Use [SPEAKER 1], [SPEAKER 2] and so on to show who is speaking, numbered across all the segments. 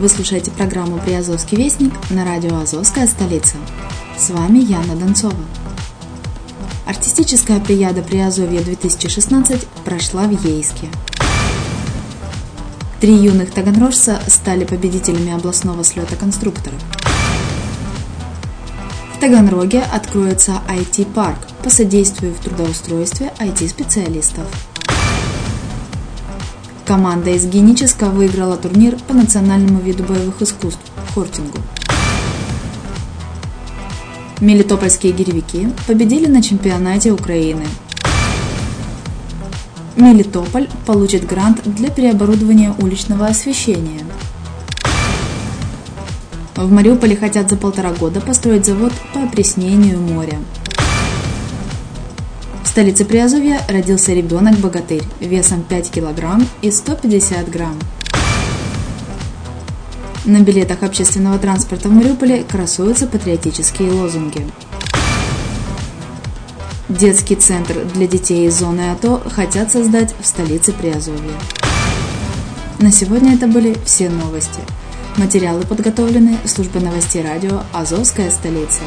[SPEAKER 1] Вы слушаете программу «Приазовский вестник» на радио «Азовская столица». С вами Яна Донцова. Артистическая плеяда Приазовья 2016 прошла в Ейске. Три юных таганрожца стали победителями областного слета конструкторов. В Таганроге откроется IT-парк по содействию в трудоустройстве IT-специалистов. Команда из Геническа выиграла турнир по национальному виду боевых искусств – хортингу. Мелитопольские гиревики победили на чемпионате Украины. Мелитополь получит грант для переоборудования уличного освещения. В Мариуполе хотят за полтора года построить завод по опреснению моря. Столице Приазовья родился ребенок-богатырь весом 5 килограмм и 150 грамм. На билетах общественного транспорта в Мариуполе красуются патриотические лозунги. Детский центр для детей из зоны АТО хотят создать в столице Приазовья. На сегодня это были все новости.
[SPEAKER 2] Материалы подготовлены службой новостей радио «Азовская столица».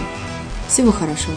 [SPEAKER 2] Всего хорошего!